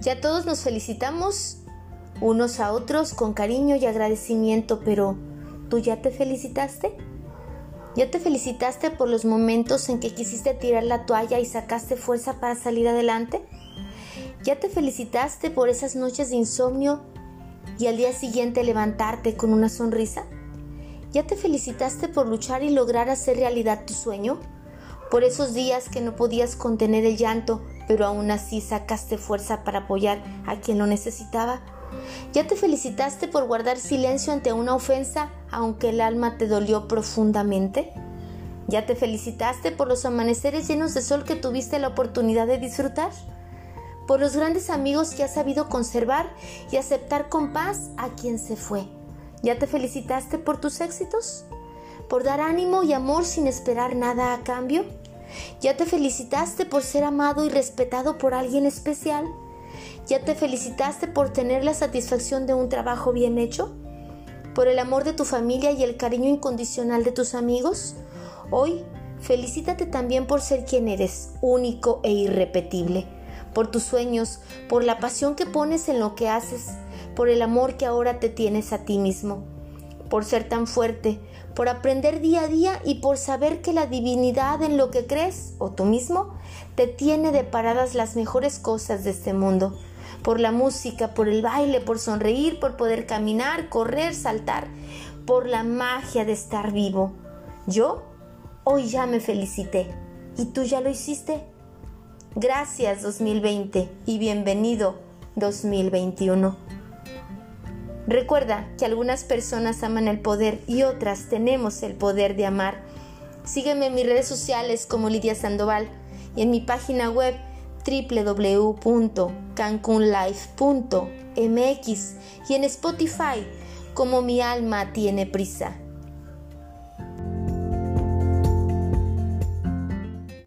Ya todos nos felicitamos unos a otros con cariño y agradecimiento, pero ¿tú ya te felicitaste? ¿Ya te felicitaste por los momentos en que quisiste tirar la toalla y sacaste fuerza para salir adelante? ¿Ya te felicitaste por esas noches de insomnio y al día siguiente levantarte con una sonrisa? ¿Ya te felicitaste por luchar y lograr hacer realidad tu sueño? Por esos días que no podías contener el llanto, pero aún así sacaste fuerza para apoyar a quien lo necesitaba. ¿Ya te felicitaste por guardar silencio ante una ofensa aunque el alma te dolió profundamente? ¿Ya te felicitaste por los amaneceres llenos de sol que tuviste la oportunidad de disfrutar? ¿Por los grandes amigos que has sabido conservar y aceptar con paz a quien se fue? ¿Ya te felicitaste por tus éxitos? ¿Por dar ánimo y amor sin esperar nada a cambio? ¿Ya te felicitaste por ser amado y respetado por alguien especial? ¿Ya te felicitaste por tener la satisfacción de un trabajo bien hecho? ¿Por el amor de tu familia y el cariño incondicional de tus amigos? Hoy, felicítate también por ser quien eres, único e irrepetible, por tus sueños, por la pasión que pones en lo que haces, por el amor que ahora te tienes a ti mismo, por ser tan fuerte, por aprender día a día y por saber que la divinidad en lo que crees, o tú mismo, te tiene deparadas las mejores cosas de este mundo por la música, por el baile, por sonreír, por poder caminar, correr, saltar, por la magia de estar vivo. Yo hoy ya me felicité. ¿Y tú ya lo hiciste? Gracias 2020 y bienvenido 2021. Recuerda que algunas personas aman el poder y otras tenemos el poder de amar. Sígueme en mis redes sociales como Lidia Sandoval y en mi página web www.cancunlife.mx y en Spotify como Mi alma tiene prisa.